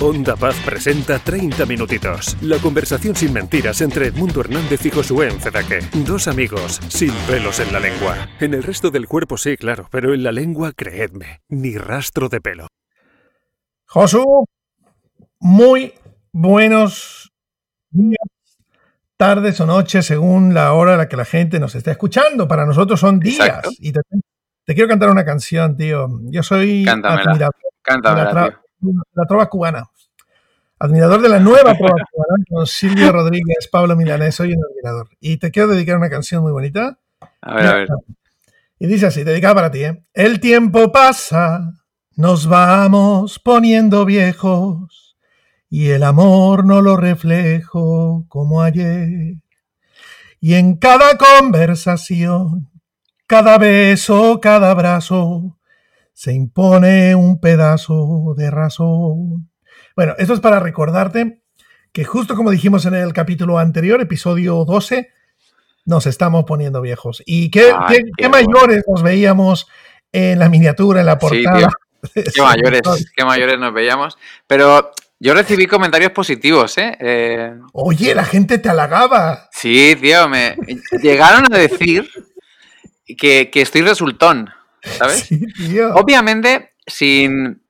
Onda Paz presenta 30 minutitos. La conversación sin mentiras entre Edmundo Hernández y Josué Encedaque. Dos amigos sin pelos en la lengua. En el resto del cuerpo sí, claro, pero en la lengua, creedme, ni rastro de pelo. Josu, muy buenos días, tardes o noches, según la hora a la que la gente nos está escuchando. Para nosotros son días. Exacto. Y te, te quiero cantar una canción, tío. Yo soy Cántamela. admirador Cántamela, tío. La trova cubana. Admirador de la nueva trova cubana con Silvio Rodríguez, Pablo Milanés, soy un admirador. Y te quiero dedicar una canción muy bonita. A ver, a ver. Y dice así, dedicada para ti, ¿eh? El tiempo pasa, nos vamos poniendo viejos, y el amor no lo reflejo como ayer. Y en cada conversación, cada beso, cada abrazo, se impone un pedazo de razón. Bueno, esto es para recordarte que justo como dijimos en el capítulo anterior, episodio 12, nos estamos poniendo viejos. ¿Y qué, Ay, qué- qué qué bueno. mayores nos veíamos en la miniatura, en la Sí, portada? Qué mayores, qué mayores nos veíamos. Pero yo recibí comentarios positivos, ¿eh? Eh, Oye, la gente te halagaba. sí, tío, me llegaron a decir que, que estoy resultón, ¿sabes? Sí, tío. Obviamente, sin.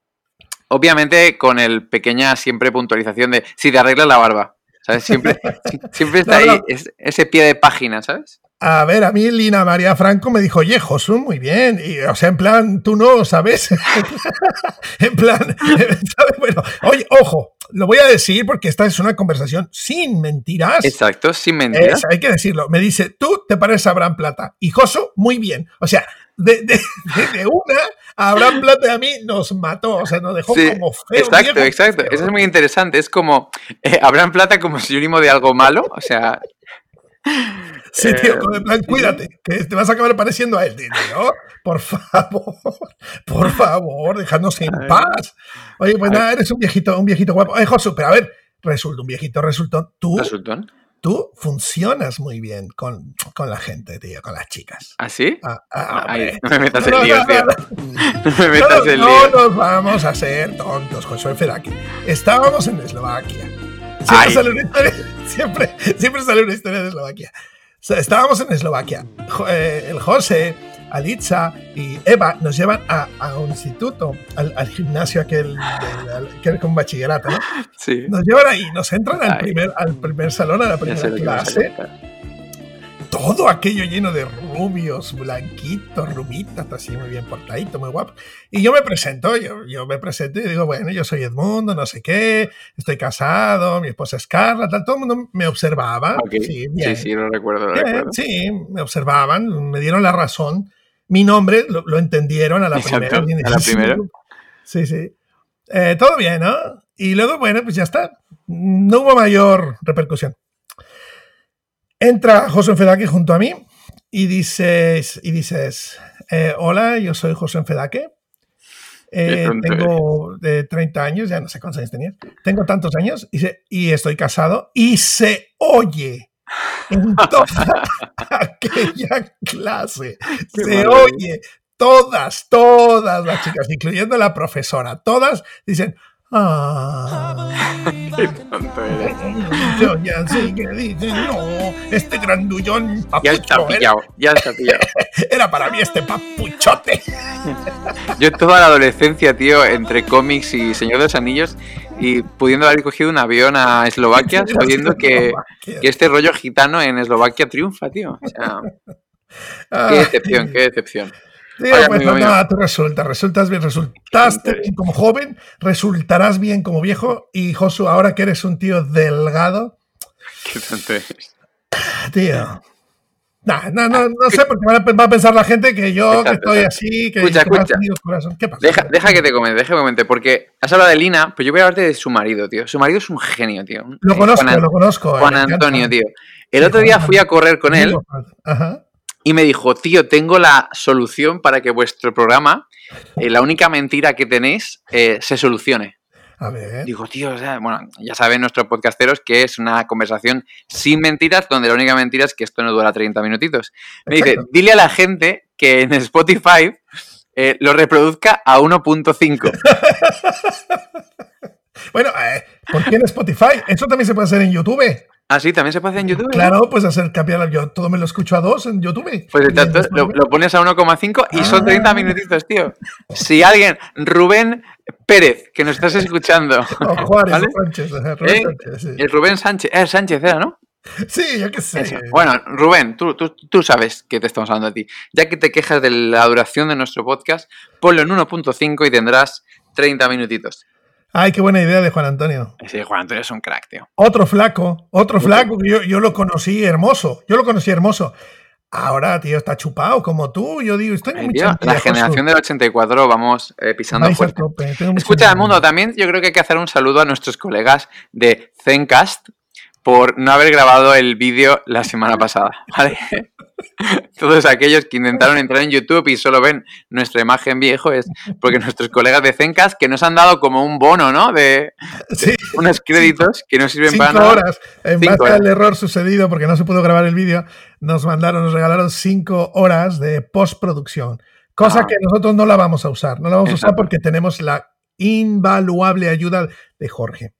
Obviamente, con el pequeña siempre puntualización de si te arreglas la barba. ¿Sabes? Siempre, siempre está No, no. ahí es- ese pie de página, ¿sabes? A ver, a mí Lina María Franco me dijo, oye, Josu, muy bien. Y, o sea, en plan, tú no, ¿sabes? en plan, ¿sabes? Bueno, oye, ojo, lo voy a decir porque esta es una conversación sin mentiras. Exacto, sin mentiras. Es- hay que decirlo. Me dice, tú te pareces a Abraham Plata. Y Josu, muy bien. O sea, de, de- de- una, a Abraham Plata y a mí nos mató. O sea, nos dejó Sí, como feo. Exacto, viejo, exacto. feo. Eso es muy interesante. Es como eh, Abraham Plata como sinónimo de algo malo. O sea, Sí, tío, Eh, como en plan, cuídate, que te vas a acabar pareciendo a él. "Oh, por favor, por favor, déjanos en paz. Oye, pues nada, eres un viejito, un viejito guapo. Oye, Josu, pero a ver, resulta un viejito, resultón. Tú, resultón. Tú funcionas muy bien con, con la gente, tío, con las chicas. ¿así? Ah, ah, Ay, hombre. no me metas No, no, tío. no, me nos vamos a ser tontos, Josué Fedaki. Estábamos en Eslovaquia. Siempre sale, una historia, siempre, siempre sale una historia de Eslovaquia. O sea, estábamos en Eslovaquia. Eh, el José, Alitza y Eva nos llevan a, a un instituto, al, al gimnasio aquel, era como bachillerato, ¿no? Sí. Nos llevan ahí, nos entran al primer, al primer salón, a la primera clase todo aquello lleno de rubios, blanquitos, rubitas, así muy bien portadito, muy guapo. Y yo me presento, yo, yo me presento y digo, bueno, yo soy Edmundo, no sé qué, estoy casado, mi esposa es Carla, tal, todo el mundo me observaba. Ok. Sí, bien. Sí, sí, lo recuerdo, Bien, recuerdo. sí, me observaban, me dieron la razón. Mi nombre lo, lo entendieron a la Exacto, primera. a la primera. Sí, sí. Eh, todo bien, ¿no? Y luego, bueno, pues ya está. No hubo mayor repercusión. Entra José Fedaque junto a mí y dices, y dices eh, hola, yo soy José Fedaque. Eh, tengo de 30 años, ya no sé cuántos años tenía. Tengo tantos años y, se- y estoy casado y se oye en toda aquella clase. Qué se maravilla. oye todas, todas las chicas, incluyendo la profesora, todas dicen, ah, Qué tonto eres. yo ya sé que no, este grandullón Ya está papucho era, pillado, ya está pillado. era para mí este papuchote. Yo toda la adolescencia, tío, entre cómics y Señor de los Anillos, y pudiendo haber cogido un avión a Eslovaquia, sabiendo que, que este rollo gitano en Eslovaquia triunfa, tío. O sea, Ah, qué decepción, qué decepción. Tío, pues nada, tú resultas, resultas bien, resultaste bien como joven, resultarás bien como viejo y Josu, ahora que eres un tío delgado, Qué tonto eres. tío. Nah, no, no, no sé, porque va a, va a pensar la gente que yo que estoy exacto. así, que, Escucha, escucha. corazón. ¿Qué pasa? Deja, deja que te comente, deja que comente, porque has hablado de Lina, pero yo voy a hablarte de su marido, tío. Su marido es un genio, tío. Lo Eh, conozco, Juan, An- lo conozco. eh, Juan. Antonio, tío. El Sí, otro día fui a correr con él Ajá. y me dijo, tío, tengo la solución para que vuestro programa, eh, la única mentira que tenéis, se solucione. A ver. Digo, tío, o sea, bueno, ya saben nuestros podcasteros que es una conversación sin mentiras, donde la única mentira es que esto no dura 30 minutitos. Me dice, Exacto. dile a la gente que en Spotify eh, lo reproduzca a 1.5. Bueno, eh, ¿por qué en Spotify? Eso también se puede hacer en YouTube. Ah, sí, también se puede hacer en YouTube. Claro, pues hacer cambiar. Yo todo me lo escucho a dos en YouTube. Pues entonces lo, lo, pones a 1,5 y son 30 ah. minutitos, tío. Si alguien, Rubén Pérez, que nos estás escuchando. Juárez, Sánchez, Rubén ¿Eh? Sánchez, sí. El Rubén Sánchez, eh, Sánchez era, ¿no? Sí, yo qué sé. Eso. Bueno, Rubén, tú, tú, tú, sabes que te estamos hablando a ti. Ya que te quejas de la duración de nuestro podcast, ponlo en 1.5 y tendrás 30 minutitos. Ay, qué buena idea de Juan Antonio. Sí, Juan Antonio es un crack, tío. Otro flaco, otro flaco yo, yo lo conocí hermoso. Yo lo conocí hermoso. Ahora, tío, está chupado como tú. Yo digo, estoy muy tío, La generación del 84 vamos eh, pisando Vais fuerte. tope, Escucha, envidia. mundo, también yo creo que hay que hacer un saludo a nuestros colegas de Zencast por no haber grabado el vídeo la semana pasada, ¿vale? Todos aquellos que intentaron entrar en YouTube y solo ven nuestra imagen viejo es porque nuestros colegas de Zencast que nos han dado como un bono, ¿no? De, unos créditos que no sirven Cinco para nada. horas. En Cinco base horas. al error sucedido, porque no se pudo grabar el vídeo, nos mandaron, nos regalaron cinco horas de postproducción. Cosa Ah. que nosotros no la vamos a usar. No la vamos a usar porque tenemos la invaluable ayuda de Jorge.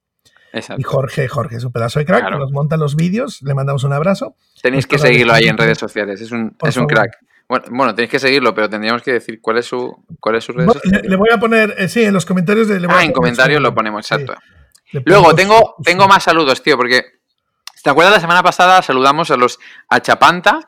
Exacto. Y Jorge, Jorge es un pedazo de crack, Claro. nos monta los vídeos, le mandamos un abrazo. Tenéis que seguirlo ahí en redes sociales, es un, Por es un favor. crack. Bueno, bueno, tenéis que seguirlo, pero tendríamos que decir cuál es su, cuál es su Bueno, Le, voy a poner, eh, sí, en los comentarios. de- le voy a Ah, en comentarios lo ponemos, exacto. Luego, tengo, su- tengo más saludos, tío, porque. ¿Te acuerdas la semana pasada saludamos a los Achapanta?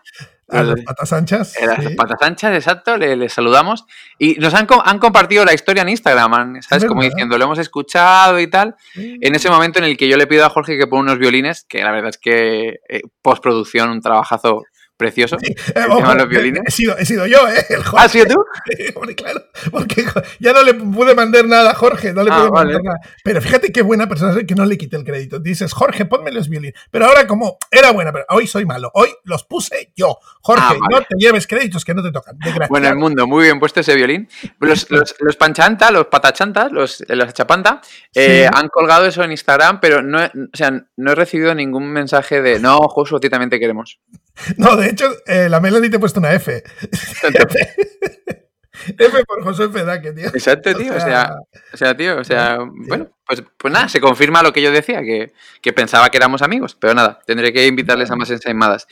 A las patas anchas. Eh, las sí. patas anchas, exacto, le, le saludamos. Y nos han, han compartido la historia en Instagram, ¿sabes? Como diciendo, lo hemos escuchado y tal. Sí. En ese momento en el que yo le pido a Jorge que ponga unos violines, que la verdad es que eh, postproducción, un trabajazo precioso. Eh, ojo, los eh, violines. He sido, he sido yo, ¿eh? El Jorge. ¿Ah, sí, tú? Hombre, claro, porque ya no le pude mandar nada a Jorge, no le Ah, pude vale. mandar nada. Pero fíjate qué buena persona soy que no le quité el crédito. Dices, Jorge, ponme los violines. Pero ahora como era buena, pero hoy soy malo. Hoy los puse yo. Jorge, Ah, vale. no te lleves créditos que no te tocan. Bueno, el mundo, muy bien puesto ese violín. Los, los, los panchanta, los patachantas, los, los chapanta, eh, Sí. han colgado eso en Instagram, pero no, o sea, no he recibido ningún mensaje de no, Josu, a ti también te queremos. No, de hecho, eh, la Melanie te he puesto una F. F por José Fedaque, tío. Exacto, tío. O sea, o sea, tío, o sea, bueno, pues, pues nada, se confirma lo que yo decía, que, que pensaba que éramos amigos, pero nada, tendré que invitarles a más ensaimadas.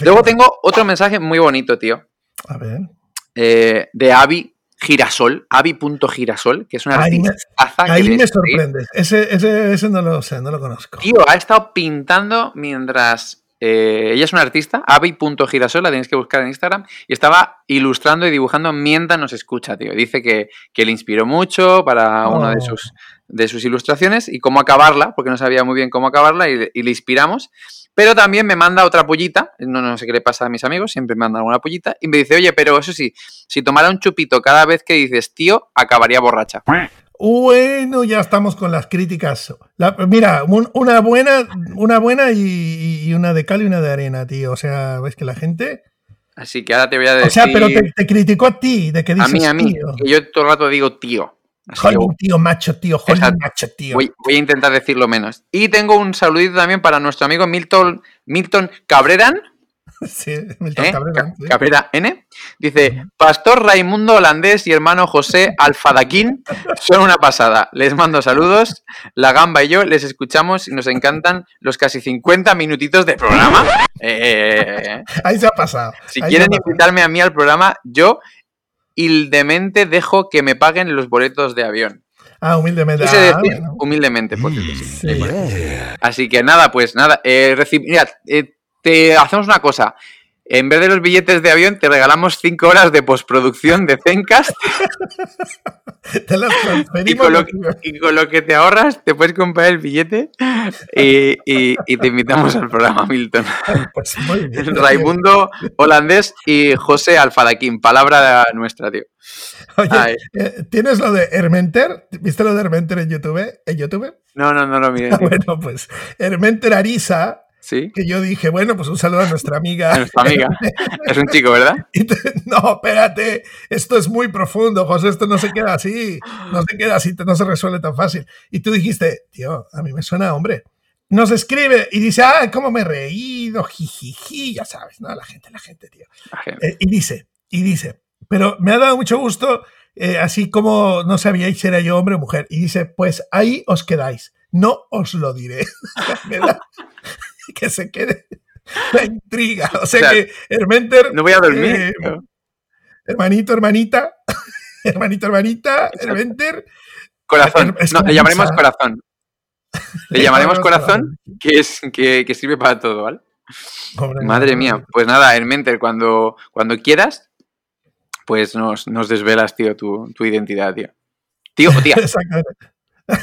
Luego tengo otro mensaje muy bonito, tío, A ver. eh, de Avi Girasol, Avi.girasol, que es una Ahí me- que Ahí le me sorprendes. Ese, ese, ese no lo sé, no lo conozco. Tío, ha estado pintando mientras. Eh, ella es una artista, avi.girasol, la tenéis que buscar en Instagram, y estaba ilustrando y dibujando mientras nos escucha, tío. Dice que, que le inspiró mucho para Oh. una de sus, de sus ilustraciones y cómo acabarla, porque no sabía muy bien cómo acabarla y, le- y le inspiramos. Pero también me manda otra pollita, no, no sé qué le pasa a mis amigos, siempre me mandan una pollita, y me dice, oye, pero eso sí, si tomara un chupito cada vez que dices tío, acabaría borracha. Bueno, ya estamos con las críticas. La- mira, un- una buena, una buena y, y una de cal y una de arena, tío. O sea, ves que la gente. Así que ahora te voy a decir... O sea, pero te, te criticó a ti, de que a dices mí, a mí, tío. que yo todo el rato digo tío. Hollywood, tío, macho, tío, Exacto. macho, tío. Voy, voy a intentar decirlo menos. Y tengo un saludito también para nuestro amigo Milton, Milton Cabreran, Sí, Milton ¿eh? Cabrera, Ca- sí. Cabrera N. Dice, Pastor Raimundo Holandés y hermano José Alfadaquín son una pasada. Les mando saludos. La Gamba y yo les escuchamos y nos encantan los casi 50 minutitos de programa. Eh, Ahí se ha pasado. si ahí quieren invitarme a mí al programa, yo humildemente dejo que me paguen los boletos de avión. Ah, humildemente. Ah, bueno. humildemente, por sí. Sí. Así que nada, pues nada. Eh, reci- Mira, eh, te hacemos una cosa. En vez de los billetes de avión, te regalamos 5 horas de postproducción de Zencast Te las y con, lo que, y con lo que te ahorras te puedes comprar el billete y, y- y te invitamos al programa Milton. Pues muy bien. Raimundo Holandés y José Alfadaquín. Palabra nuestra, tío. Oye, eh, ¿tienes lo de Hermenter? ¿Viste lo de Hermenter en YouTube? ¿En YouTube? No, no, no lo. Bueno, pues Hermenter Arisa, ¿Sí? que yo dije, bueno, pues un saludo a nuestra amiga. Nuestra amiga. Es un chico, ¿verdad? Te- no, espérate, esto es muy profundo, José, esto no se queda así, no se queda así, no se resuelve tan fácil. Y tú dijiste, tío, a mí me suena hombre. Nos escribe y dice, ah, cómo me he reído, jijiji, ya sabes, ¿no? La gente, la gente, tío. La gente. Eh, y dice, y dice, pero me ha dado mucho gusto, eh, así como no sabíais si era yo hombre o mujer. Y dice, pues ahí os quedáis, no os lo diré. que se quede la intriga. O sea, que Hermenter... No voy a dormir. Eh, hermanito, hermanita, hermanito, hermanita, Hermenter... Corazón. no, le llamaremos corazón. Le llamaremos corazón, que, es, que, que sirve para todo, ¿vale? Madre mía, pues nada, Hermenter, cuando, cuando quieras, pues nos, nos desvelas, tío, tu, tu, identidad, tío. Tío o tía. Exactamente.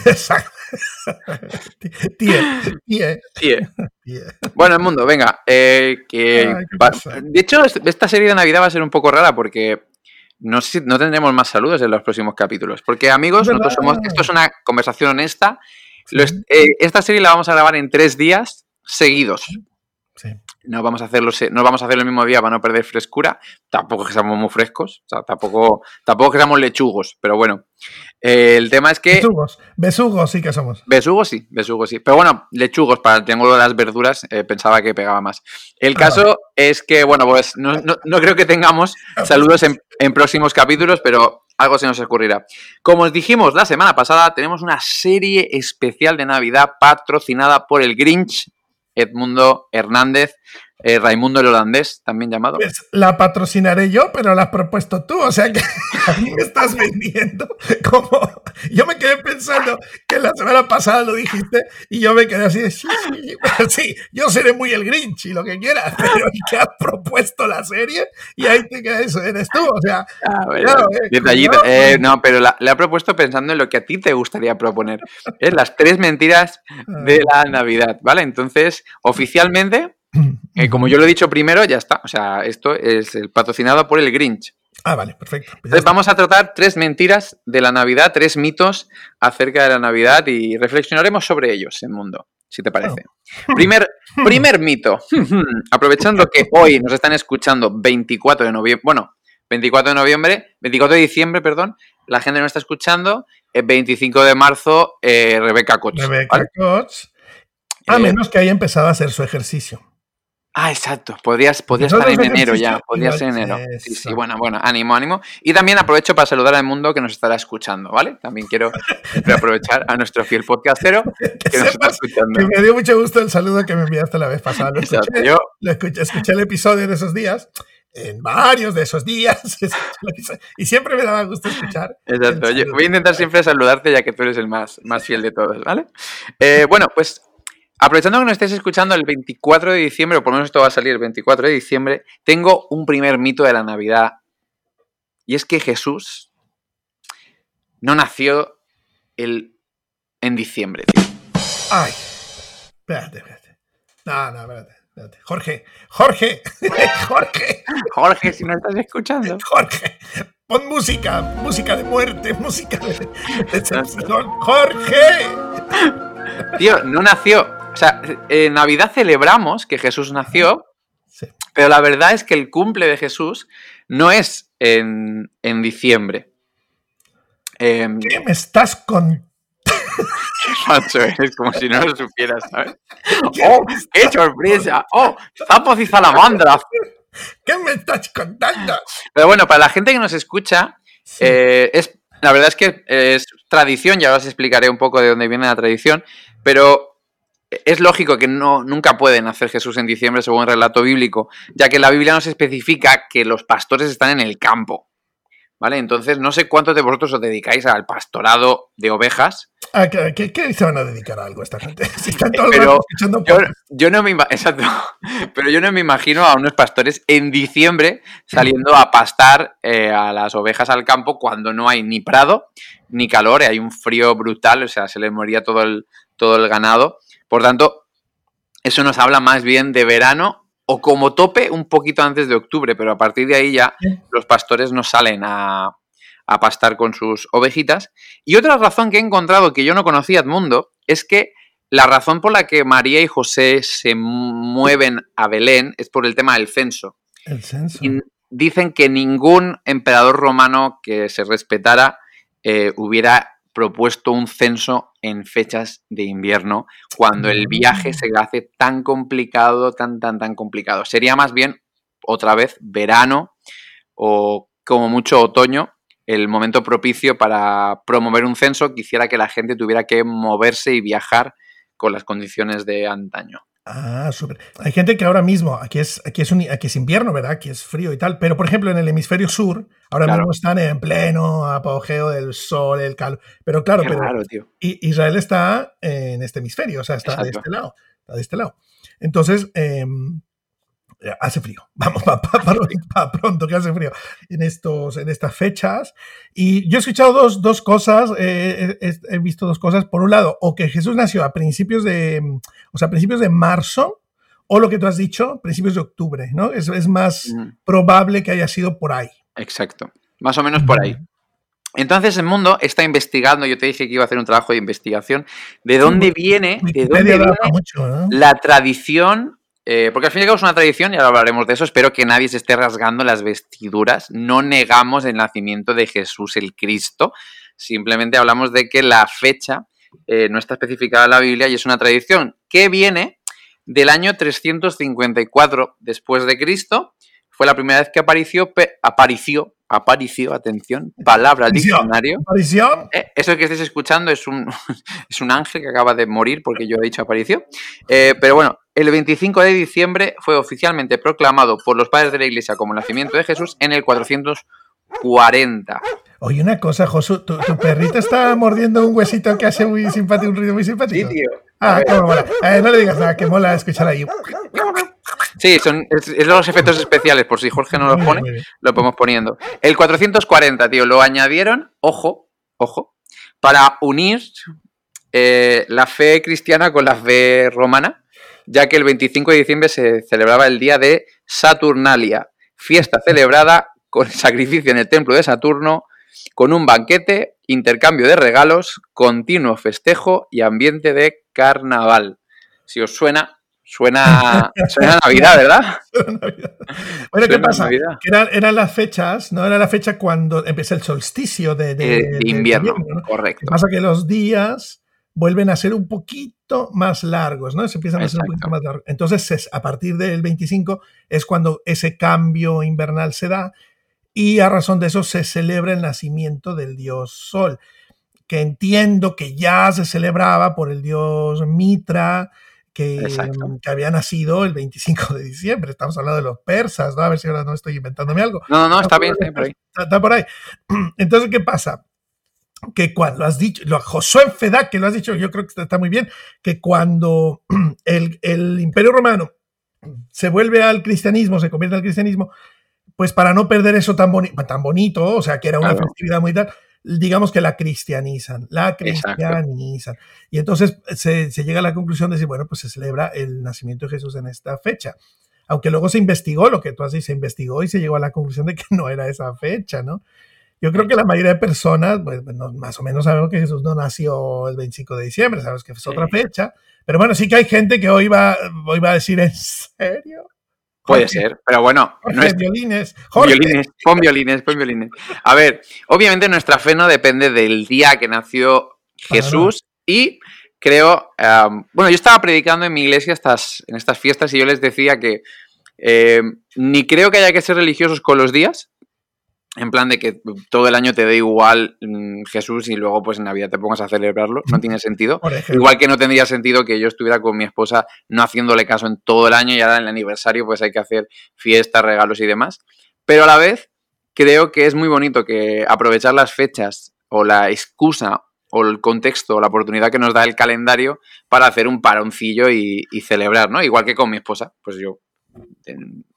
Exacto. Tío, tío. Bueno, el mundo, venga. Eh, que, de hecho, esta serie de Navidad va a ser un poco rara porque no, sé, no tendremos más saludos en los próximos capítulos. Porque, amigos, nosotros somos, esto es una conversación honesta. Eh, esta serie la vamos a grabar en tres días seguidos. No vamos a hacerlo, no vamos a hacerlo el mismo día para no perder frescura. Tampoco que seamos muy frescos, o sea, tampoco, tampoco que seamos lechugos, pero bueno. Eh, el tema es que. Besugos, besugos sí que somos. Besugos sí, besugos sí. Pero bueno, lechugos, para el triángulo de las verduras, eh, pensaba que pegaba más. El ah, caso es que, bueno, pues no, creo que tengamos saludos en, en próximos capítulos, pero algo se nos ocurrirá. Como os dijimos la semana pasada, tenemos una serie especial de Navidad patrocinada por el Grinch Edmundo Hernández, eh, Raimundo el holandés, también llamado. Pues la patrocinaré yo, pero la has propuesto tú, o sea que a mí me estás vendiendo como... Yo me quedé pensando que la semana pasada lo dijiste y yo me quedé así de, sí, sí, sí, yo seré muy el Grinch y lo que quieras, pero el que has propuesto la serie y ahí te quedas, eso eres tú, o sea... Ah, detallito. Eh, no, pero la, ha propuesto pensando en lo que a ti te gustaría proponer. Es las tres mentiras de la Navidad, ¿vale? Entonces, oficialmente eh, como yo lo he dicho primero, ya está. O sea, esto es el patrocinado por el Grinch. Ah, vale, perfecto. Pues Entonces vamos a tratar tres mentiras de la Navidad, tres mitos acerca de la Navidad y reflexionaremos sobre ellos en Mundo, si te parece. Primer, primer mito. Aprovechando que hoy nos están escuchando 24 de noviembre, bueno, 24 de noviembre, 24 de diciembre, perdón, la gente nos está escuchando, el 25 de marzo, eh, Rebeca Koch. Rebeca Koch. A eh, menos que haya empezado a hacer su ejercicio. Ah, exacto. Podrías, podrías estar en enero ya. Podría ser en enero. Sí, sí, bueno, bueno, ánimo, ánimo. Y también aprovecho para saludar al mundo que nos estará escuchando, ¿vale? También quiero aprovechar a nuestro fiel podcastero que, nos está escuchando. Que me dio mucho gusto el saludo que me enviaste la vez pasada. Lo escuché, Yo... lo escuché, escuché el episodio de esos días en varios de esos días. y siempre me daba gusto escuchar. Exacto. Yo voy a intentar siempre saludarte ya que tú eres el más, más fiel de todos, ¿vale? Eh, bueno, pues Aprovechando que nos estés escuchando el 24 de diciembre, o por lo menos esto va a salir el 24 de diciembre, tengo un primer mito de la Navidad. Y es que Jesús no nació el, en diciembre, tío. Ay, espérate, espérate. No, no, espérate. espérate. Jorge, Jorge, Jorge. Jorge, si no estás escuchando. Jorge, pon música, música de muerte, música de, Jorge. Tío, no nació. O sea, en Navidad celebramos que Jesús nació, pero la verdad es que el cumple de Jesús no es en, diciembre. Em, ¿Qué me estás contando? Macho, es como si no lo supieras, ¿sabes? ¡Oh, qué sorpresa! ¡Oh, zapos y salamandras! ¿Qué me estás contando? Pero bueno, para la gente que nos escucha, eh, es, la verdad es que es tradición, ya os explicaré un poco de dónde viene la tradición, pero es lógico que no, nunca pueden hacer Jesús en diciembre según el relato bíblico, ya que la Biblia nos especifica que los pastores están en el campo. ¿Vale? Entonces, no sé cuántos de vosotros os dedicáis al pastorado de ovejas. ¿A qué, qué, se van a dedicar a algo esta gente? Si están todos Pero escuchando yo, no me Exacto. Pero yo no me imagino a unos pastores en diciembre saliendo a pastar eh, a las ovejas al campo cuando no hay ni prado ni calor, hay un frío brutal, o sea, se les moría todo el, todo el ganado. Por tanto, eso nos habla más bien de verano o como tope un poquito antes de octubre, pero a partir de ahí ya los pastores no salen a, pastar con sus ovejitas. Y otra razón que he encontrado que yo no conocía, Edmundo, es que la razón por la que María y José se mueven a Belén es por el tema del censo. El censo. dicen que ningún emperador romano que se respetara eh, hubiera propuesto un censo en fechas de invierno, cuando el viaje se hace tan complicado, tan, tan, tan complicado. Sería más bien, otra vez, verano o como mucho otoño, el momento propicio para promover un censo que hiciera que la gente tuviera que moverse y viajar con las condiciones de antaño. Ah, súper. Hay gente que ahora mismo, aquí es, aquí, es aquí es invierno, ¿verdad? Aquí es frío y tal, pero por ejemplo en el hemisferio sur, ahora mismo están en pleno apogeo del sol, el calor. Pero claro, pero Israel está en este hemisferio, o sea, está de este lado. Está de este lado. Entonces, em, eh, hace frío. Vamos, para pronto que hace frío en, estos, en estas fechas. Y yo he escuchado dos, dos cosas, eh, he, visto dos cosas. Por un lado, o que Jesús nació a principios de, o sea, principios de marzo, o lo que tú has dicho, principios de octubre, ¿no? Es, es más probable que haya sido por ahí. Exacto, más o menos por ahí. Entonces el mundo está investigando, yo te dije que iba a hacer un trabajo de investigación, de dónde viene, de dónde viene la tradición eh, porque al fin y al cabo es una tradición y ahora hablaremos de eso. Espero que nadie se esté rasgando las vestiduras. No negamos el nacimiento de Jesús el Cristo. Simplemente hablamos de que la fecha eh, no está especificada en la Biblia y es una tradición que viene del año 354 después de Cristo. Fue la primera vez que apareció, apareció, apareció, atención, palabra diccionario. ¿Aparición? Eh, eso que estáis escuchando es un, es un ángel que acaba de morir porque yo he dicho aparició. pero bueno, el 25 de diciembre fue oficialmente proclamado por los padres de la Iglesia como el nacimiento de Jesús en el 440. Oye, una cosa, Josu, ¿tu, perrito está mordiendo un huesito que hace muy simpático, un ruido muy simpático. Sí, tío. Ah, cómo mola. no le digas nada, que mola escuchar ahí. Sí, son es, los efectos especiales, por si Jorge no los pone, lo podemos poniendo. El 440, tío, lo añadieron, ojo, ojo, para unir eh, la fe cristiana con la fe romana ya que el 25 de diciembre se celebraba el día de Saturnalia, fiesta celebrada con sacrificio en el templo de Saturno, con un banquete, intercambio de regalos, continuo festejo y ambiente de carnaval. Si os suena, suena, suena Navidad, ¿verdad? bueno, ¿qué pasa? Que eran, las fechas, ¿no? Era la fecha cuando empieza el solsticio de, eh, invierno. correcto. Lo que pasa que los días vuelven a ser un poquito más largos, ¿no? Se empiezan a ser un poquito más largos. Entonces, a partir del 25 es cuando ese cambio invernal se da y a razón de eso se celebra el nacimiento del dios Sol, que entiendo que ya se celebraba por el dios Mitra, que, que, había nacido el 25 de diciembre. Estamos hablando de los persas, ¿no? A ver si ahora no estoy inventándome algo. No, no, está, bien, está por ahí. está por ahí. Entonces, ¿qué pasa? que cuando has dicho, lo, Josué Feda, que lo has dicho, yo creo que está muy bien, que cuando el, Imperio Romano se vuelve al cristianismo, se convierte al cristianismo, pues para no perder eso tan, tan bonito, o sea, que era una festividad muy tal, digamos que la cristianizan, la cristianizan. Y entonces se, se, llega a la conclusión de decir, bueno, pues se celebra el nacimiento de Jesús en esta fecha. Aunque luego se investigó, lo que tú dicho, se investigó y se llegó a la conclusión de que no era esa fecha, ¿no? Yo creo que la mayoría de personas, pues, más o menos sabemos que Jesús no nació el 25 de diciembre, sabes que es otra fecha. Pero bueno, sí que hay gente que hoy va, hoy va a decir, ¿en serio? Puede ser, pero bueno. no es... violines. Violines, pon violines, pon violines. A ver, obviamente nuestra fe no depende del día que nació Jesús y creo, bueno, yo estaba predicando en mi iglesia estas, en estas fiestas y yo les decía que eh, ni creo que haya que ser religiosos con los días, en plan de que todo el año te dé igual mm, Jesús y luego pues en Navidad te pongas a celebrarlo, no tiene sentido. Igual que no tendría sentido que yo estuviera con mi esposa no haciéndole caso en todo el año y ahora en el aniversario pues hay que hacer fiestas, regalos y demás. Pero a la vez creo que es muy bonito que aprovechar las fechas o la excusa o el contexto o la oportunidad que nos da el calendario para hacer un paroncillo y, y celebrar, ¿no? Igual que con mi esposa, pues yo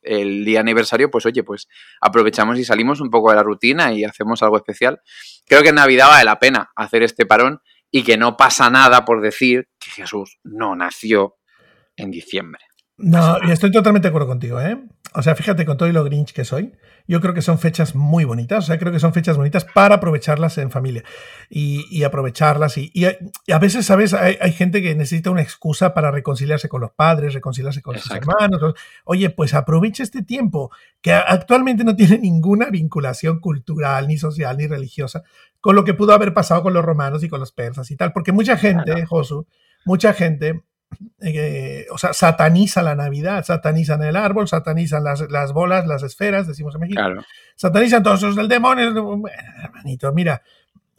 el día aniversario, pues oye, pues aprovechamos y salimos un poco de la rutina y hacemos algo especial. Creo que en Navidad vale la pena hacer este parón y que no pasa nada por decir que Jesús no nació en diciembre. No, y estoy totalmente de acuerdo contigo, ¿eh? O sea, fíjate con todo y lo grinch que soy, yo creo que son fechas muy bonitas, o sea, creo que son fechas bonitas para aprovecharlas en familia y, aprovecharlas. Y, a veces, ¿sabes? Hay, gente que necesita una excusa para reconciliarse con los padres, reconciliarse con sus hermanos. Oye, pues aprovecha este tiempo que actualmente no tiene ninguna vinculación cultural, ni social, ni religiosa, con lo que pudo haber pasado con los romanos y con los persas y tal. Porque mucha gente, Josu, mucha gente eh, o sea, sataniza la Navidad, satanizan el árbol, satanizan las, las bolas, las esferas, decimos en México. Satanizan todos esos del demonio. Bueno, hermanito, mira,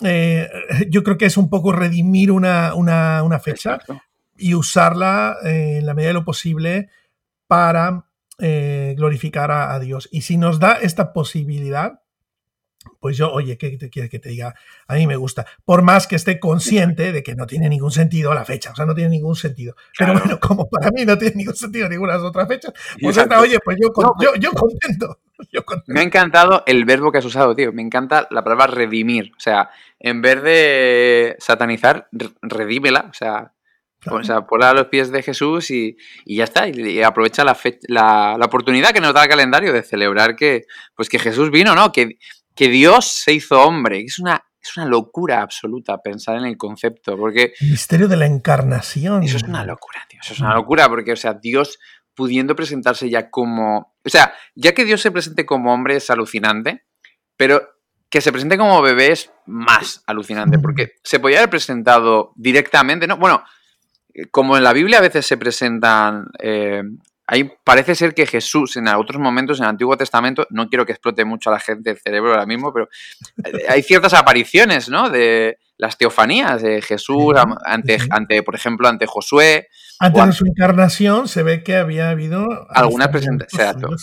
eh, yo creo que es un poco redimir una, una, una fecha y usarla eh, en la medida de lo posible para glorificar a, a Dios. Y si nos da esta posibilidad, pues yo, oye, ¿qué te quieres que te diga? A mí me gusta. Por más que esté consciente de que no tiene ningún sentido la fecha, o sea, no tiene ningún sentido. Pero bueno, como para mí no tiene ningún sentido ninguna de las otras fechas, pues hasta, oye, pues yo, yo, yo, contento, Me ha encantado el verbo que has usado, tío. Me encanta la palabra redimir. O sea, en vez de satanizar, redímela. O sea, O sea, ponla a los pies de Jesús y, y ya está. Y, aprovecha la, la, la, oportunidad que nos da el calendario de celebrar que, pues que Jesús vino, ¿no? Que, que Dios se hizo hombre. Es una, es una locura absoluta pensar en el concepto, porque... El misterio de la encarnación. Eso es una locura, tío. Eso es una locura, porque, o sea, Dios pudiendo presentarse ya como... O sea, ya que Dios se presente como hombre es alucinante, pero que se presente como bebé es más alucinante, porque se podía haber presentado directamente, ¿no? Bueno, como en la Biblia a veces se presentan eh, Ahí parece ser que Jesús en otros momentos en el Antiguo Testamento, no quiero que explote mucho a la gente el cerebro ahora mismo, pero eh, hay ciertas apariciones, ¿no? De las teofanías de Jesús ante, ante por ejemplo, ante Josué. Antes de su encarnación se ve que había habido... Alguna presentación.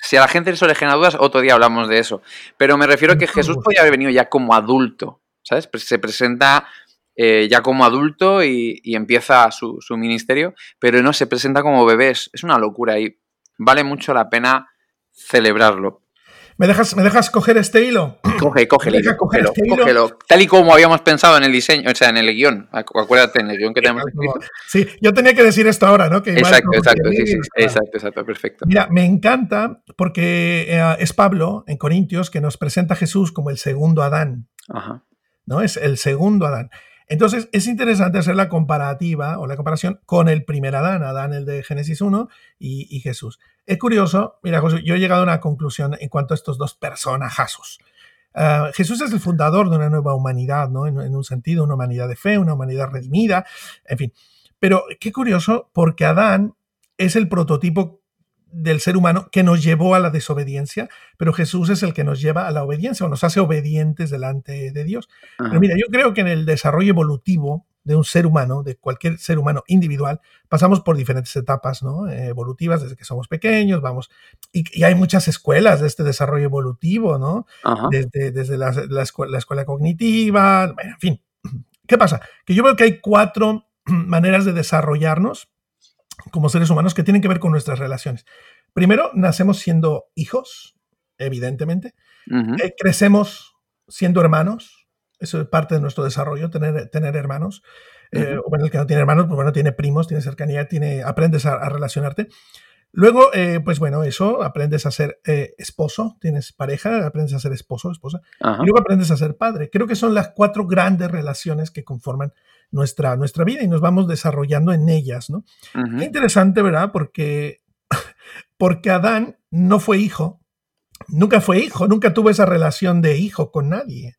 Si a la gente eso le genera dudas, otro día hablamos de eso. Pero me refiero a que Jesús podía haber venido ya como adulto, ¿sabes? Se presenta eh, ya como adulto y, empieza su, ministerio, pero no se presenta como bebés. Es una locura y vale mucho la pena celebrarlo. ¿Me dejas, ¿Me dejas coger este hilo? Coge, cógelo, este cógelo, Tal y como habíamos pensado en el diseño, o sea, en el guion. Acuérdate, en el guion que tenemos escrito. Sí, yo tenía que decir esto ahora, ¿no? exacto, exacto, sí, exacto, exacto, perfecto. Mira, me encanta porque eh, es Pablo en Corintios que nos presenta a Jesús como el segundo Adán. Ajá. ¿No? Es el segundo Adán. Entonces, es interesante hacer la comparativa o la comparación con el primer Adán, Adán el de Génesis 1 y, Jesús. Es curioso, mira, José, yo he llegado a una conclusión en cuanto a estos dos personajazos. Uh, Jesús es el fundador de una nueva humanidad, ¿no? En, en, un sentido, una humanidad de fe, una humanidad redimida, en fin. Pero qué curioso, porque Adán es el prototipo del ser humano que nos llevó a la desobediencia, pero Jesús es el que nos lleva a la obediencia o nos hace obedientes delante de Dios. Pero mira, yo creo que en el desarrollo evolutivo de un ser humano, de cualquier ser humano individual, pasamos por diferentes etapas ¿no? evolutivas desde que somos pequeños, vamos, y, hay muchas escuelas de este desarrollo evolutivo, ¿no? Desde, desde la, la, escuela, la escuela cognitiva, en fin. ¿Qué pasa? Que yo veo que hay cuatro maneras de desarrollarnos como seres humanos que tienen que ver con nuestras relaciones. Primero, nacemos siendo hijos, evidentemente. Eh, crecemos siendo hermanos. Eso es parte de nuestro desarrollo, tener, tener hermanos. Eh, bueno, el que no tiene hermanos, pues bueno, tiene primos, tiene cercanía, tiene, aprendes a, relacionarte. Luego, eh, pues bueno, eso, aprendes a ser esposo, tienes pareja, aprendes a ser esposo, esposa, y luego aprendes a ser padre. Creo que son las cuatro grandes relaciones que conforman nuestra, nuestra vida y nos vamos desarrollando en ellas, ¿no? Qué interesante, ¿verdad? Porque, porque Adán no fue hijo, nunca fue hijo, nunca tuvo esa relación de hijo con nadie,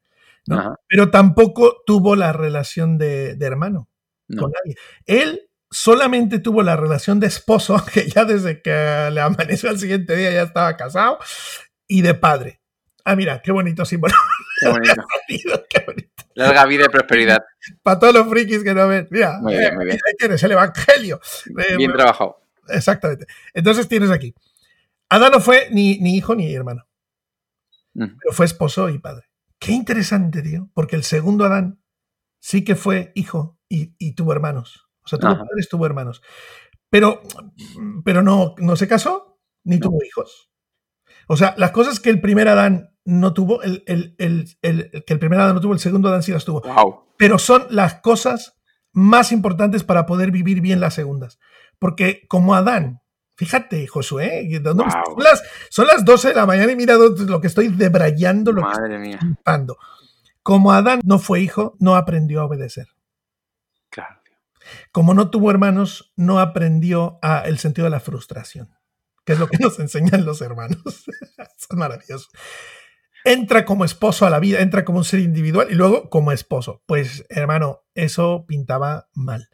¿no? Pero tampoco tuvo la relación de, hermano con nadie. Él solamente tuvo la relación de esposo, que ya desde que le amaneció al siguiente día ya estaba casado, y de padre. Ah, mira, qué bonito símbolo. Qué bonito. qué bonito. Larga vida y prosperidad. Para todos los frikis que no ven. Mira, muy bien, muy bien. ahí tienes el Evangelio. Eh, bien trabajado. Exactamente. Entonces tienes aquí. Adán no fue ni, ni hijo ni hermano. Pero fue esposo y padre. Qué interesante, tío. Porque el segundo Adán sí que fue hijo y, tuvo hermanos. O sea, tuvo padres, tuvo hermanos. Pero, pero no, no se casó ni tuvo hijos. O sea, las cosas que el primer Adán no tuvo, el, el, el, que el primer Adán no tuvo, el segundo Adán sí las tuvo. Pero son las cosas más importantes para poder vivir bien las segundas. Porque como Adán, fíjate, Josué, son, las, son las 12 de la mañana y mira lo que estoy debrayando, lo Madre que estoy mía. Como Adán no fue hijo, no aprendió a obedecer. Claro. Como no tuvo hermanos, no aprendió a el sentido de la frustración, que es lo que nos enseñan los hermanos. Son maravillosos entra como esposo a la vida, entra como un ser individual y luego como esposo. Pues hermano, eso pintaba mal.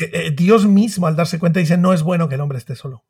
Eh, Dios mismo, al darse cuenta, dice: No es bueno que el hombre esté solo.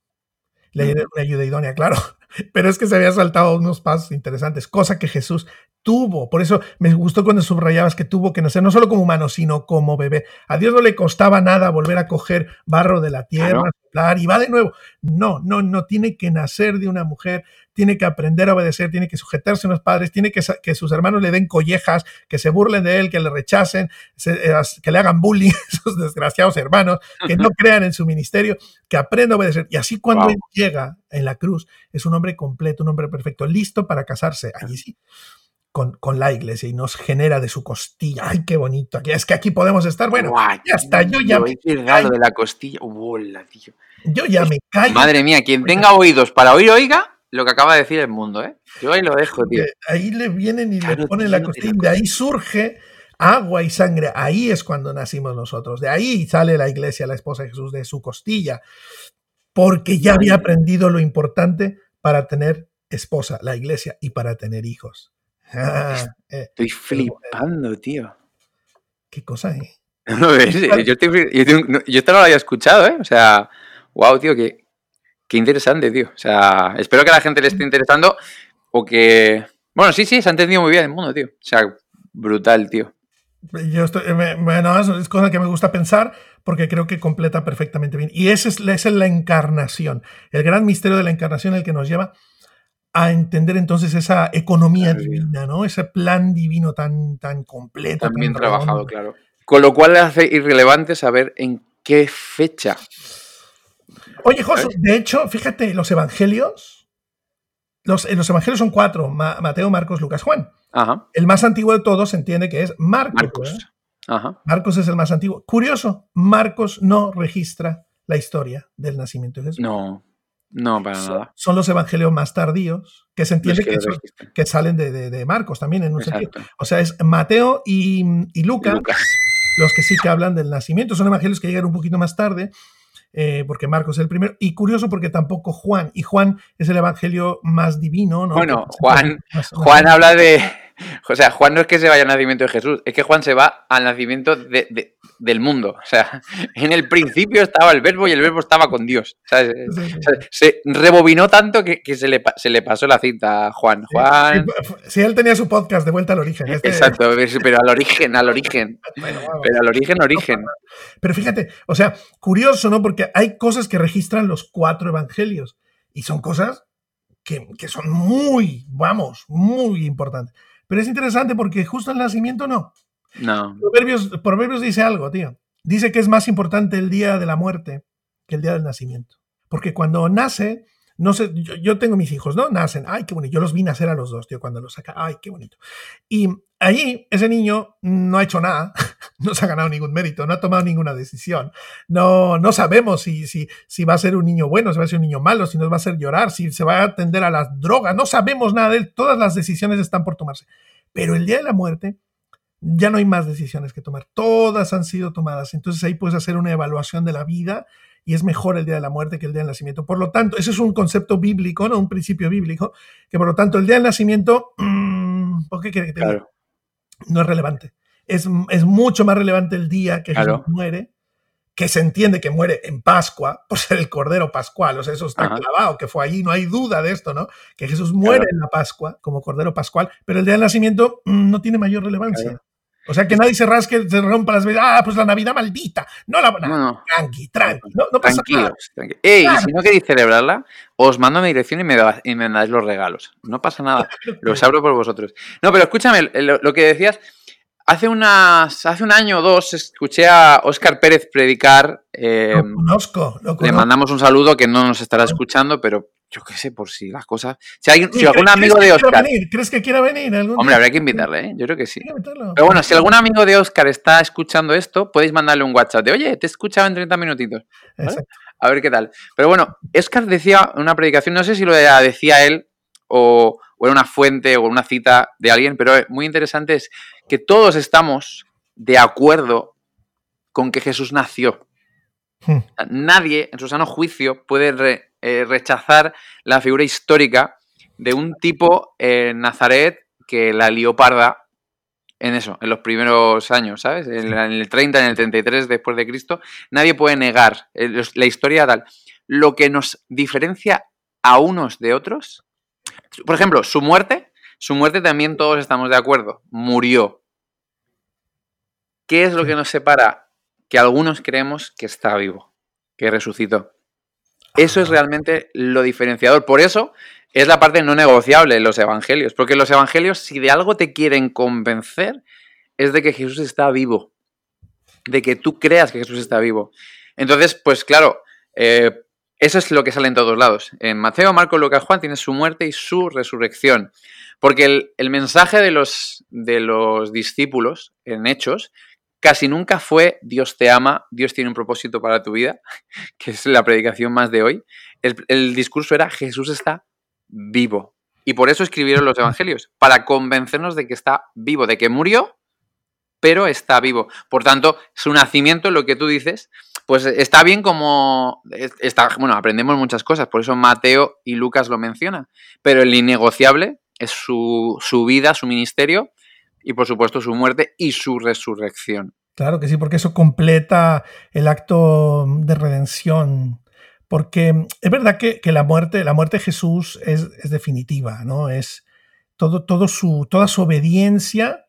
Le mm. una ayuda idónea, claro. Pero es que se había saltado unos pasos interesantes, cosa que Jesús tuvo. Por eso me gustó cuando subrayabas que tuvo que nacer no solo como humano, sino como bebé. A Dios no le costaba nada volver a coger barro de la tierra, y va de nuevo. No, no, no, tiene que nacer de una mujer, tiene que aprender a obedecer, tiene que sujetarse a los padres, tiene que que sus hermanos le den collejas, que se burlen de él, que le rechacen, eh, que le hagan bullying a sus desgraciados hermanos, que no crean en su ministerio, que aprenda a obedecer. Y así cuando él llega en la cruz, es un hombre completo, un hombre perfecto, listo para casarse. Allí sí con, la iglesia y nos genera de su costilla. ¡Ay, qué bonito! Es que aquí podemos estar. Bueno, ya está, yo ya me. de la costilla. tío. Yo ya me callo. Madre mía, quien tenga oídos para oír, oiga lo que acaba de decir el mundo, ¿eh? Yo ahí lo dejo, tío. Ahí le vienen y le ponen la costilla. De ahí surge agua y sangre. Ahí es cuando nacimos nosotros. De ahí sale la iglesia, la esposa de Jesús, de su costilla. Porque ya había aprendido lo importante para tener esposa, la iglesia, y para tener hijos. Ah, eh, estoy flipando, tío. ¿Qué cosa, eh? yo, esto no lo había escuchado, ¿eh? O sea, wow, tío, qué, qué interesante, tío. O sea, espero que a la gente le esté interesando o que... Bueno, sí, sí, se ha entendido muy bien el mundo, tío. O sea, brutal, tío. Yo estoy, bueno, es cosa que me gusta pensar porque creo que completa perfectamente bien. Y esa es, esa es la encarnación, el gran misterio de la encarnación, el que nos lleva a entender entonces esa economía divina, ¿no? Ese plan divino tan, tan completo. Tan bien trabajado, claro. Con lo cual le hace irrelevante saber en qué fecha. Oye, José, de hecho, fíjate, los evangelios, los, los evangelios son cuatro, Mateo, Marcos, Lucas, Juan. Ajá. El más antiguo de todos se entiende que es Marcos. Marcos. Ajá. Marcos es el más antiguo. Curioso, Marcos no registra la historia del nacimiento de Jesús. No. No, para nada. Son los evangelios más tardíos, que se entiende que, salen de, Marcos también en un sentido. O sea, es Mateo y, Lucas, los que sí que hablan del nacimiento. Son evangelios que llegan un poquito más tarde, eh, porque Marcos es el primero. Y curioso porque tampoco Juan. Y Juan es el evangelio más divino, ¿no? Bueno, Juan, Juan habla de o sea, Juan no es que se vaya al nacimiento de Jesús, es que Juan se va al nacimiento del mundo. O sea, en el principio estaba el verbo y el verbo estaba con Dios. se rebobinó tanto que, se, le, pasó la cinta a Juan. Juan... Si él tenía su podcast de vuelta al origen. Este Exacto, pero al origen, al origen. pero al origen, origen. Pero fíjate, o sea, curioso, ¿no? Porque hay cosas que registran los cuatro evangelios y son cosas que, que son muy, vamos, muy importantes. Pero es interesante porque justo el nacimiento no. No. Proverbios, Proverbios dice algo, tío. Dice que es más importante el día de la muerte que el día del nacimiento. Porque cuando nace, no sé, yo, tengo mis hijos, ¿no? Nacen, ay, qué bonito. Yo los vi nacer a los dos, tío, cuando los saca, ay, qué bonito. Y allí ese niño no ha hecho nada, no se ha ganado ningún mérito, no ha tomado ninguna decisión. No, no sabemos si, si, si va a ser un niño bueno, si va a ser un niño malo, si nos va a hacer llorar, si se va a atender a las drogas, no sabemos nada de él. Todas las decisiones están por tomarse. Pero el día de la muerte, ya no hay más decisiones que tomar. Todas han sido tomadas. Entonces ahí puedes hacer una evaluación de la vida y es mejor el día de la muerte que el día del nacimiento. Por lo tanto, ese es un concepto bíblico, ¿no? Un principio bíblico, que por lo tanto el día del nacimiento, ¿por qué quiere que te diga? No es relevante. Es, es, mucho más relevante el día que Jesús muere, que se entiende que muere en Pascua, por ser el Cordero Pascual, o sea, eso está clavado, que fue allí, no hay duda de esto, ¿no? Que Jesús muere en la Pascua como Cordero Pascual, pero el día del nacimiento mm, no tiene mayor relevancia. O sea, que nadie se rasque, se rompa las veces. Ah, pues la Navidad maldita. No la. No, no. Tranqui, tranqui. No, no pasa nada. Ey, y si no queréis celebrarla, os mando mi dirección y me, y me dais los regalos. No pasa nada. Los abro por vosotros. No, pero escúchame, lo, que decías. Hace, unas, hace un año o dos escuché a Óscar Pérez predicar. Eh, lo conozco, lo conozco. Le mandamos un saludo que no nos estará escuchando, pero yo qué sé, por si las cosas. Si, hay, si algún amigo de Oscar. ¿Crees que quiera venir? Hombre, habría que invitarle, ¿eh? Yo creo que sí. Pero bueno, si algún amigo de Oscar está escuchando esto, podéis mandarle un WhatsApp de, oye, te he escuchado en 30 minutitos. A ver qué tal. Pero bueno, Oscar decía una predicación, no sé si lo decía él o, o era una fuente o una cita de alguien, pero muy interesante es que todos estamos de acuerdo con que Jesús nació. Hmm. Nadie, en su sano juicio, puede eh, rechazar la figura histórica de un tipo en Nazaret que la lió parda en eso, en los primeros años, ¿sabes? En, el 30, en el 33 después de Cristo, nadie puede negar eh, la historia tal. Lo que nos diferencia a unos de otros, por ejemplo, su muerte, su muerte también todos estamos de acuerdo, murió. ¿Qué es lo que nos separa? Que algunos creemos que está vivo, que resucitó. Eso es realmente lo diferenciador. Por eso es la parte no negociable en los evangelios. Porque los evangelios, si de algo te quieren convencer, es de que Jesús está vivo. De que tú creas que Jesús está vivo. Entonces, pues claro, eh, eso es lo que sale en todos lados. En Mateo, Marco, Lucas, Juan tiene su muerte y su resurrección. Porque el, mensaje de los, de los discípulos en Hechos casi nunca fue Dios te ama, Dios tiene un propósito para tu vida, que es la predicación más de hoy. El, discurso era Jesús está vivo. Y por eso escribieron los evangelios, para convencernos de que está vivo, de que murió, pero está vivo. Por tanto, su nacimiento, lo que tú dices, pues está bien como... Está, bueno, aprendemos muchas cosas, por eso Mateo y Lucas lo mencionan, pero el innegociable es su, su vida, su ministerio, y por supuesto su muerte y su resurrección. Claro que sí, porque eso completa el acto de redención. Porque es verdad que, la, muerte, la muerte de Jesús es, definitiva, ¿no? Es todo, todo su, toda su obediencia,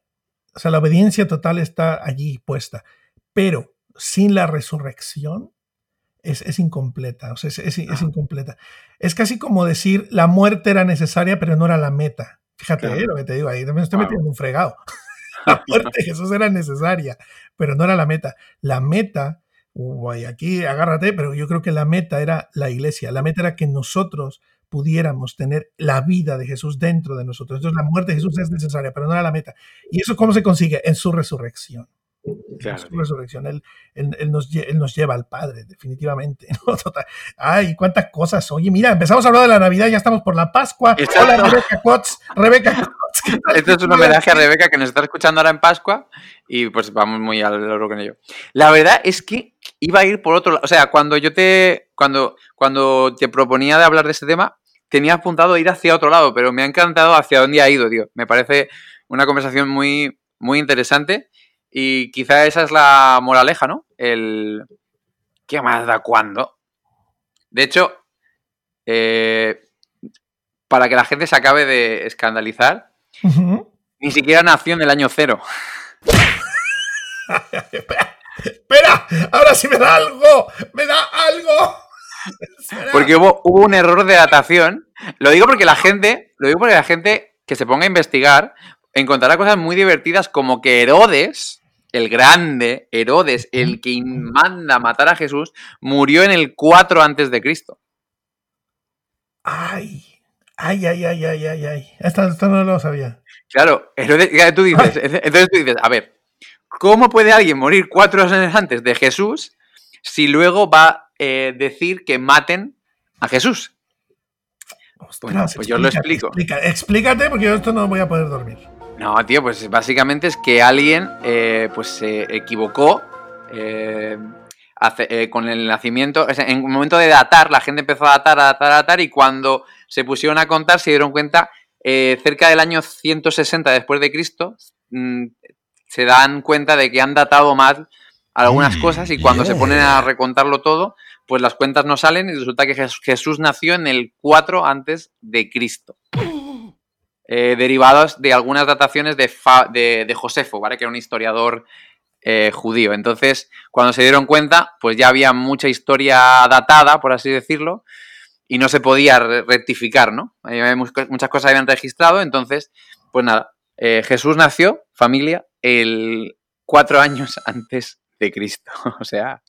o sea, la obediencia total está allí puesta. Pero sin la resurrección es, incompleta, o sea, es, incompleta. Es casi como decir, la muerte era necesaria, pero no era la meta. Fíjate eh, lo que te digo, ahí me estoy metiendo un fregado. La muerte de Jesús era necesaria, pero no era la meta. La meta, uy, aquí agárrate, pero yo creo que la meta era la iglesia. La meta era que nosotros pudiéramos tener la vida de Jesús dentro de nosotros. Entonces la muerte de Jesús es necesaria, pero no era la meta. ¿Y eso cómo se consigue? En su resurrección. Claro. Su resurrección, él, nos, lleva al Padre, definitivamente. Ay, cuántas cosas. Oye, mira, empezamos a hablar de la Navidad, ya estamos por la Pascua. Hola, Rebeca Kotz. Rebeca Esto es un homenaje a Rebeca que nos está escuchando ahora en Pascua y pues vamos muy al loro con ello. La verdad es que iba a ir por otro lado. O sea, cuando yo te. Cuando, cuando te proponía de hablar de este tema, tenía apuntado ir hacia otro lado, pero me ha encantado hacia dónde ha ido, tío. Me parece una conversación muy, muy interesante. Y quizá esa es la moraleja, ¿no? El. ¿Qué más da cuándo? De hecho, eh, para que la gente se acabe de escandalizar, ni siquiera nació en el año cero. espera, ahora sí me da algo, me da algo. Porque hubo, hubo, un error de datación. Lo digo porque la gente, lo digo porque la gente que se ponga a investigar encontrará cosas muy divertidas como que Herodes el grande, Herodes, el que manda matar a Jesús, murió en el 4 antes de Cristo. Ay, ay, ay, ay, ay, ay, ay. Esto, no lo sabía. Claro, Herodes, tú dices, entonces tú dices, a ver, ¿cómo puede alguien morir cuatro años antes de Jesús si luego va a eh, decir que maten a Jesús? bueno, pues yo lo explico. explícate porque yo esto no voy a poder dormir. No, tío, pues básicamente es que alguien eh, pues se equivocó eh, eh, con el nacimiento. En un momento de datar, la gente empezó a datar, a datar, a datar y cuando se pusieron a contar se dieron cuenta cerca del año 160 después de Cristo mm, se dan cuenta de que han datado mal algunas cosas y cuando se ponen a recontarlo todo, pues las cuentas no salen y resulta que Jesús nació en el 4 antes de Cristo. Eh, derivados de algunas dataciones de, Josefo, ¿vale? Que era un historiador eh, judío. Entonces, cuando se dieron cuenta, pues ya había mucha historia datada, por así decirlo, y no se podía rectificar, ¿no? Muchas cosas habían registrado, entonces, pues nada, eh, Jesús nació, familia, el cuatro años antes de Cristo. o sea,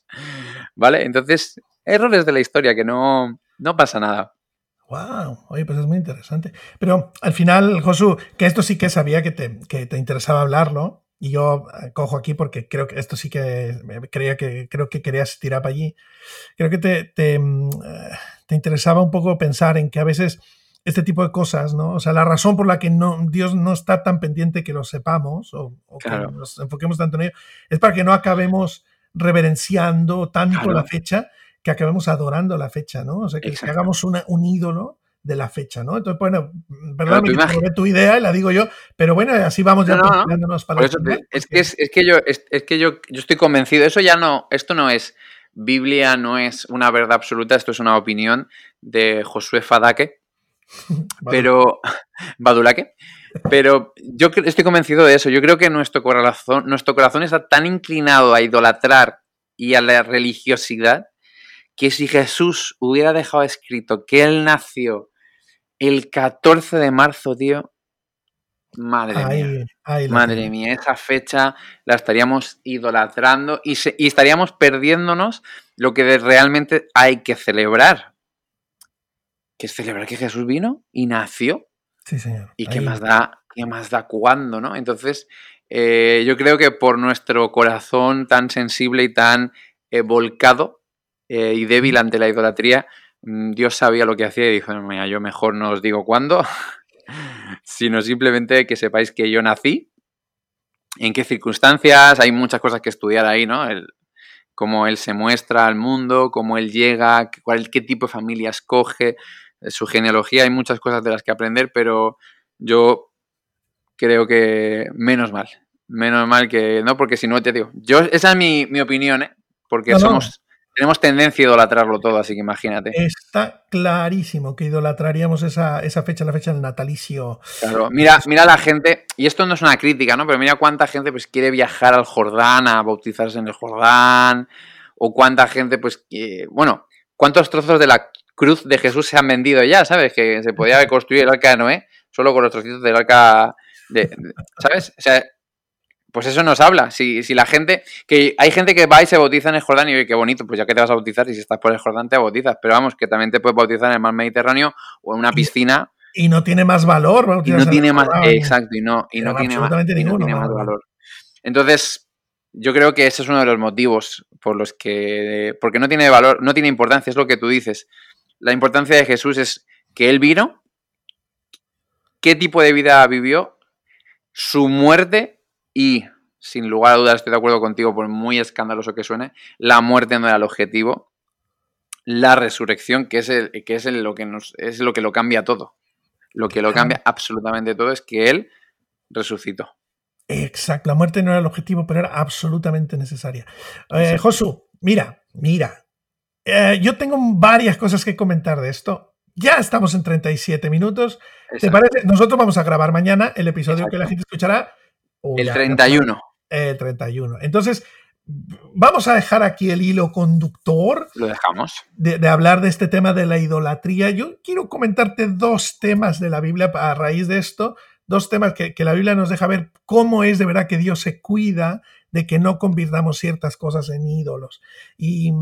¿vale? Entonces, errores de la historia, que no, no pasa nada. Wow, oye, pues es muy interesante. Pero al final, Josu, que esto sí que sabía que te, que te interesaba hablarlo, y yo eh, cojo aquí porque creo que esto sí que creía que creo que querías tirar para allí. Creo que te, te, mm, eh, te, interesaba un poco pensar en que a veces este tipo de cosas, ¿no? O sea, la razón por la que no, Dios no está tan pendiente que lo sepamos o, que nos enfoquemos tanto en ello es para que no acabemos reverenciando tanto la fecha que acabemos adorando la fecha, ¿no? O sea, que, hagamos un ídolo de la fecha, ¿no? Entonces, bueno, perdón, me tu idea y la digo yo, pero bueno, así vamos ya no, para eso es, que es, que yo es, que yo, yo estoy convencido, eso ya no, esto no es Biblia, no es una verdad absoluta, esto es una opinión de Josué Fadake, pero Badulaque, pero yo estoy convencido de eso. Yo creo que nuestro corazón, nuestro corazón está tan inclinado a idolatrar y a la religiosidad que si Jesús hubiera dejado escrito que él nació el 14 de marzo, tío, madre mía, madre mía, esa fecha la estaríamos idolatrando y, y estaríamos perdiéndonos lo que realmente hay que celebrar, que es celebrar que Jesús vino y nació Sí, señor. Y qué más da, qué más da cuándo, ¿no? Entonces, eh, yo creo que por nuestro corazón tan sensible y tan eh, volcado eh, y débil ante la idolatría, mm, Dios sabía lo que hacía y dijo, mira, yo mejor no os digo cuándo, sino simplemente que sepáis que yo nací, en qué circunstancias, hay muchas cosas que estudiar ahí, ¿no? El, cómo él se muestra al mundo, cómo él llega, cuál, qué tipo de familia escoge, su genealogía, hay muchas cosas de las que aprender, pero yo creo que menos mal. Menos mal que no, porque si no, te digo, yo, esa es mi, opinión, ¿eh? porque somos, tenemos tendencia a idolatrarlo todo, así que imagínate. Está clarísimo que idolatraríamos esa, esa fecha, la fecha del natalicio. Claro, mira, mira la gente, y esto no es una crítica, ¿no? Pero mira cuánta gente pues quiere viajar al Jordán, a bautizarse en el Jordán, o cuánta gente, pues, bueno, cuántos trozos de la cruz de Jesús se han vendido ya, ¿sabes? Que se podía construir el arca de Noé solo con los trocitos del arca de, ¿sabes? O sea, pues eso nos habla. Si, si, la gente, que hay gente que va y se bautiza en el Jordán y oye, qué bonito, pues ya que te vas a bautizar y si estás por el Jordán te bautizas, pero vamos, que también te puedes bautizar en el mar Mediterráneo o en una piscina. Y no tiene más valor, y no tiene más, exacto, y no, y no tiene, más, valor. Entonces, yo creo que ese es uno de los motivos por los que, porque no tiene valor, no tiene importancia, es lo que tú dices la importancia de Jesús es que Él vino, qué tipo de vida vivió, su muerte y, sin lugar a dudas, estoy de acuerdo contigo, por muy escandaloso que suene, la muerte no era el objetivo, la resurrección, que es, el, que es, lo, que nos, es lo que lo cambia todo. Lo que lo cambia absolutamente todo es que Él resucitó. Exacto, la muerte no era el objetivo, pero era absolutamente necesaria. Eh, Josu, mira, mira, eh, yo tengo varias cosas que comentar de esto. Ya estamos en 37 minutos. ¿Te parece? Nosotros vamos a grabar mañana el episodio que la gente escuchará. El 31. El 31. Entonces, vamos a dejar aquí el hilo conductor. Lo dejamos. De, hablar de este tema de la idolatría. Yo quiero comentarte dos temas de la Biblia a raíz de esto. Dos temas que, que la Biblia nos deja ver cómo es de verdad que Dios se cuida de que no convirtamos ciertas cosas en ídolos. Y,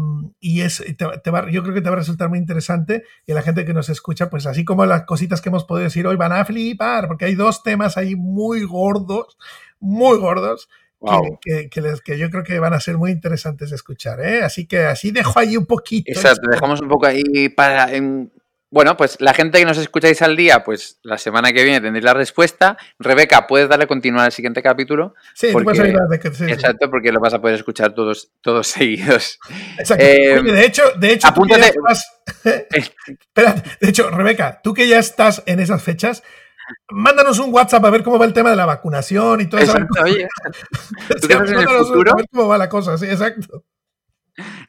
es, yo creo que te va a resultar muy interesante y la gente que nos escucha, pues así como las cositas que hemos podido decir hoy van a flipar, porque hay dos temas ahí muy gordos, muy gordos, Que, que, yo creo que van a ser muy interesantes de escuchar. ¿eh? Así que así dejo ahí un poquito. Exacto, dejamos un poco ahí para, en, bueno, pues la gente que nos escucháis al día, pues la semana que viene tendréis la respuesta. Rebeca, ¿puedes darle continuar al siguiente capítulo? Sí, porque, de que, sí, Exacto, porque lo vas a poder escuchar todos, todos seguidos. Exacto. Eh, de hecho, de hecho, apúntate. Espera, de hecho, Rebeca, tú que ya estás en esas fechas, mándanos un WhatsApp a ver cómo va el tema de la vacunación y todo eso. Oye, ¿tú qué en el futuro? A ver cómo va la cosa, sí, exacto.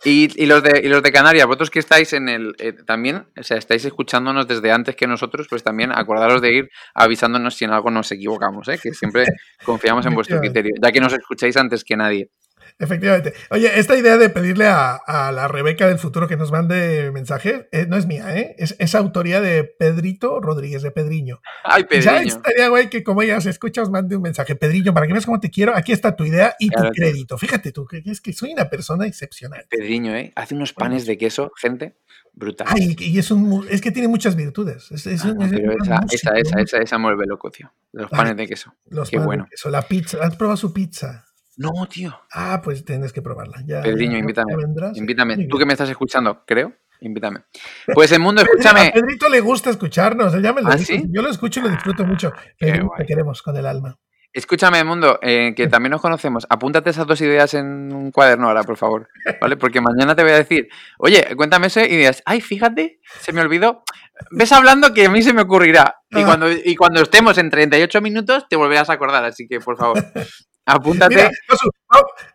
Y, los de, los de Canarias, vosotros que estáis en el. Eh, también, o sea, estáis escuchándonos desde antes que nosotros, pues también acordaros de ir avisándonos si en algo nos equivocamos, ¿eh? que siempre confiamos en vuestro criterio, ya que nos escucháis antes que nadie. Efectivamente. Oye, esta idea de pedirle a, la Rebeca del futuro que nos mande mensaje eh, no es mía, ¿eh? Es, autoría de Pedrito Rodríguez, de Pedriño. Ay, Pedriño. Ya estaría guay que como ella se escucha os mande un mensaje. Pedriño, para que veas cómo te quiero, aquí está tu idea y tu crédito. Fíjate tú, que es que soy una persona excepcional. Pedriño, ¿eh? Hace unos panes de queso, gente, brutal. Ay, y es, un, es que tiene muchas virtudes. Es, ah, esa, esa, esa, esa, esa, mueve loco, tío. Los panes de queso. Los Qué bueno. De queso, la pizza. ¿Has probado su pizza? No, tío. Ah, pues tienes que probarla. Ya, Pedriño, invítame. invítame. Tú que me estás escuchando, creo. Invítame. Pues el mundo, escúchame. A Pedrito le gusta escucharnos. ¿Ah, Yo lo escucho y lo disfruto mucho. Pedrito, te queremos con el alma. Escúchame, Mundo, eh, que también nos conocemos. Apúntate esas dos ideas en un cuaderno ahora, por favor. ¿Vale? Porque mañana te voy a decir, oye, cuéntame y dices, ay, fíjate, se me olvidó. Ves hablando que a mí se me ocurrirá. Y ah. cuando, y cuando estemos en 38 minutos, te volverás a acordar. Así que, por favor, apúntate.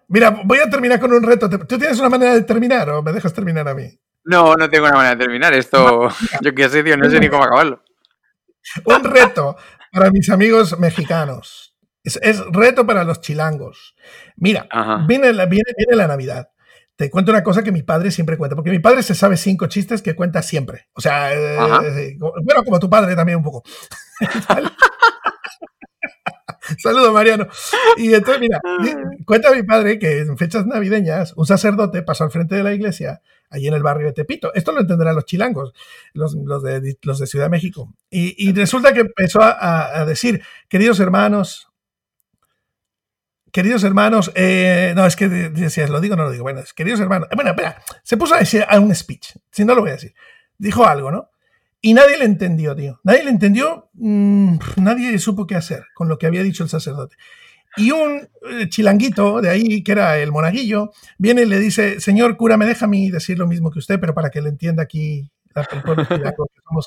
Mira, voy a terminar con un reto. ¿Tú tienes una manera de terminar o me dejas terminar a mí? No, no tengo una manera de terminar. Esto, yo qué sé, tío, no sé ni cómo acabarlo. Un reto para mis amigos mexicanos. Es, reto para los chilangos. Mira, viene la, viene, la Navidad. Te cuento una cosa que mi padre siempre cuenta, porque mi padre se sabe cinco chistes que cuenta siempre. O sea, eh, bueno, como tu padre también un poco. Saludos, Mariano. Y entonces, mira, cuenta mi padre que en fechas navideñas un sacerdote pasó al frente de la iglesia, allí en el barrio de Tepito. Esto lo entenderán los chilangos, los, de, los de, Ciudad de México. Y, resulta que empezó a, decir, queridos hermanos, queridos hermanos, eh, no, es que si lo digo, no lo digo. Bueno, queridos hermanos, bueno, espera, se puso a decir a un speech, si no lo voy a decir. Dijo algo, ¿no? Y nadie le entendió, tío. Nadie le entendió, mm, nadie supo qué hacer con lo que había dicho el sacerdote. Y un eh, chilanguito de ahí, que era el monaguillo, viene y le dice, señor cura, me deja a mí decir lo mismo que usted, pero para que le entienda aquí pueblo que,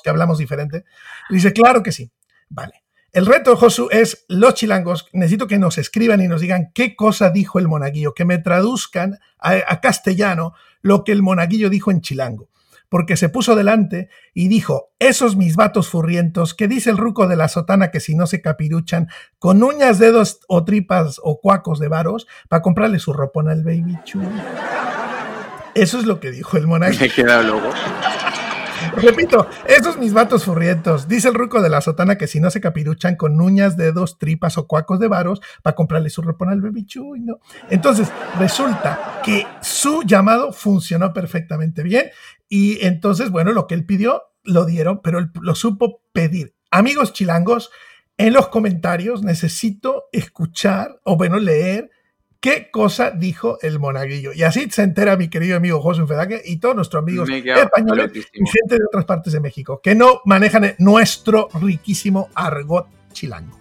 que hablamos diferente. Le dice, claro que sí. Vale. El reto, Josu, es los chilangos. Necesito que nos escriban y nos digan qué cosa dijo el monaguillo, que me traduzcan a castellano lo que el monaguillo dijo en chilango porque se puso delante y dijo, esos mis vatos furrientos, que dice el ruco de la sotana que si no se capiruchan, con uñas, dedos o tripas o cuacos de varos, para comprarle su ropón al baby chu. Eso es lo que dijo el monaguillo. Me queda. Repito, esos mis vatos furrientos. Dice el ruco de la sotana que si no se capiruchan con uñas, dedos, tripas o cuacos de varos para comprarle su repón al baby chuy, ¿no? Entonces, resulta que su llamado funcionó perfectamente bien y entonces, bueno, lo que él pidió lo dieron, pero él lo supo pedir. Amigos chilangos, en los comentarios necesito escuchar o bueno, leer qué cosa dijo el monaguillo. Y así se entera mi querido amigo José Fedaque y todos nuestros amigos españoles y gente de otras partes de México que no manejan nuestro riquísimo argot chilango.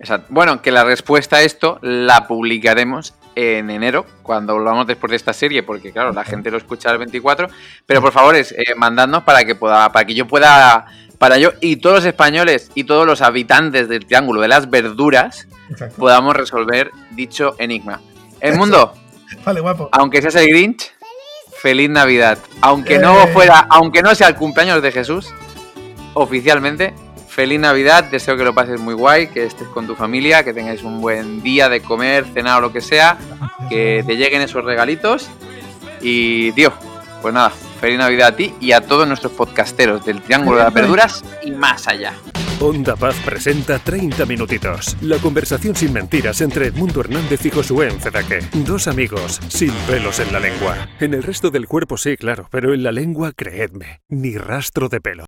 Exacto. Bueno, que la respuesta a esto la publicaremos en enero, cuando volvamos después de esta serie, porque claro, la gente lo escucha el 24. Pero por favor, es, eh, mandadnos para que pueda, para que yo pueda, para yo y todos los españoles y todos los habitantes del Triángulo de las Verduras podamos resolver dicho enigma. El mundo. Vale, guapo. Aunque seas el Grinch, feliz Navidad. Aunque no eh. fuera, aunque no sea el cumpleaños de Jesús, oficialmente, feliz Navidad. Deseo que lo pases muy guay, que estés con tu familia, que tengáis un buen día de comer, cenar o lo que sea, que te lleguen esos regalitos. Y, tío, pues nada, feliz Navidad a ti y a todos nuestros podcasteros del Triángulo de las Verduras y más allá. Onda Paz presenta 30 minutitos. La conversación sin mentiras entre Edmundo Hernández y Josué Encedaque. Dos amigos sin pelos en la lengua. En el resto del cuerpo sí, claro, pero en la lengua, creedme, ni rastro de pelo.